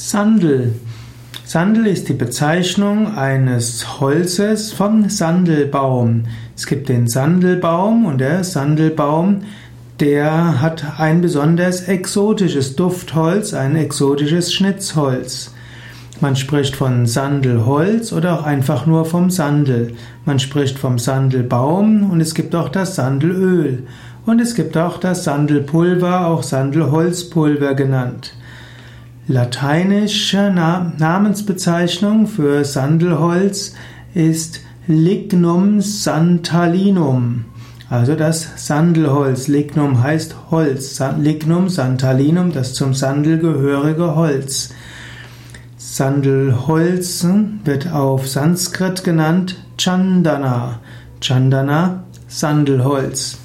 Sandel. Sandel ist die Bezeichnung eines Holzes vom Sandelbaum. Es gibt den Sandelbaum und der Sandelbaum, der hat ein besonders exotisches Duftholz, ein exotisches Schnitzholz. Man spricht von Sandelholz oder auch einfach nur vom Sandel. Man spricht vom Sandelbaum und es gibt auch das Sandelöl. Und es gibt auch das Sandelpulver, auch Sandelholzpulver genannt. Lateinische Namensbezeichnung für Sandelholz ist Lignum santalinum. Also das Sandelholz. Lignum heißt Holz. Lignum santalinum, das zum Sandel gehörige Holz. Sandelholz wird auf Sanskrit genannt Chandana. Chandana, Sandelholz.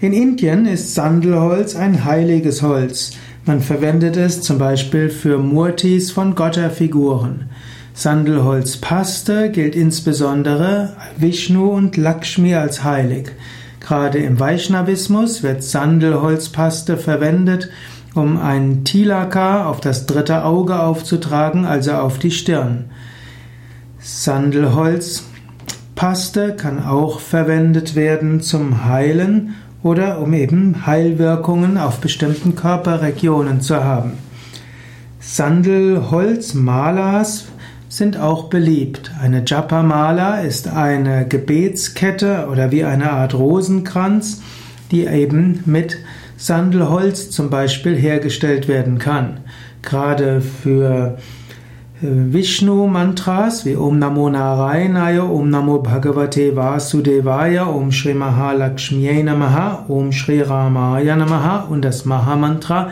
In Indien ist Sandelholz ein heiliges Holz. Man verwendet es zum Beispiel für Murtis von Götterfiguren. Sandelholzpaste gilt insbesondere Vishnu und Lakshmi als heilig. Gerade im Vaishnavismus wird Sandelholzpaste verwendet, um ein Tilaka auf das dritte Auge aufzutragen, also auf die Stirn. Sandelholzpaste kann auch verwendet werden zum Heilen oder um eben Heilwirkungen auf bestimmten Körperregionen zu haben. Sandelholzmalas sind auch beliebt. Eine Japa-Mala ist eine Gebetskette oder wie eine Art Rosenkranz, die eben mit Sandelholz zum Beispiel hergestellt werden kann. Gerade für Vishnu-Mantras wie Om Namo Narayanaya, Om Namo Bhagavate Vasudevaya, Om Shri Mahalakshmiye Namaha, Om Shri Ramaya Namaha und das Mahamantra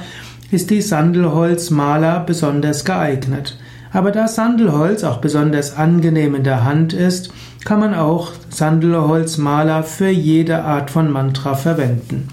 ist die Sandelholzmaler besonders geeignet. Aber da Sandelholz auch besonders angenehm in der Hand ist, kann man auch Sandelholzmaler für jede Art von Mantra verwenden.